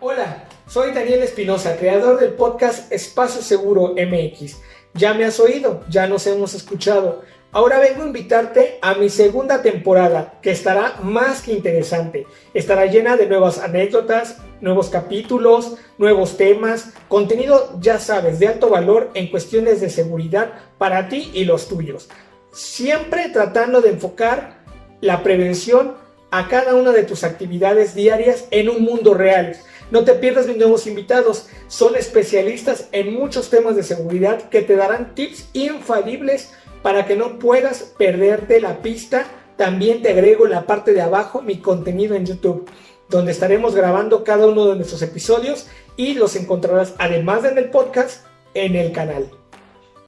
Hola, soy Daniel Espinosa, creador del podcast Espacio Seguro MX. Ya me has oído, ya nos hemos escuchado. Ahora vengo a invitarte a mi segunda temporada, que estará más que interesante. Estará llena de nuevas anécdotas, nuevos capítulos, nuevos temas, contenido, ya sabes, de alto valor en cuestiones de seguridad para ti y los tuyos. Siempre tratando de enfocar la prevención a cada una de tus actividades diarias en un mundo real. No te pierdas mis nuevos invitados, son especialistas en muchos temas de seguridad que te darán tips infalibles para que no puedas perderte la pista. También te agrego en la parte de abajo mi contenido en YouTube, donde estaremos grabando cada uno de nuestros episodios y los encontrarás además de en el podcast en el canal.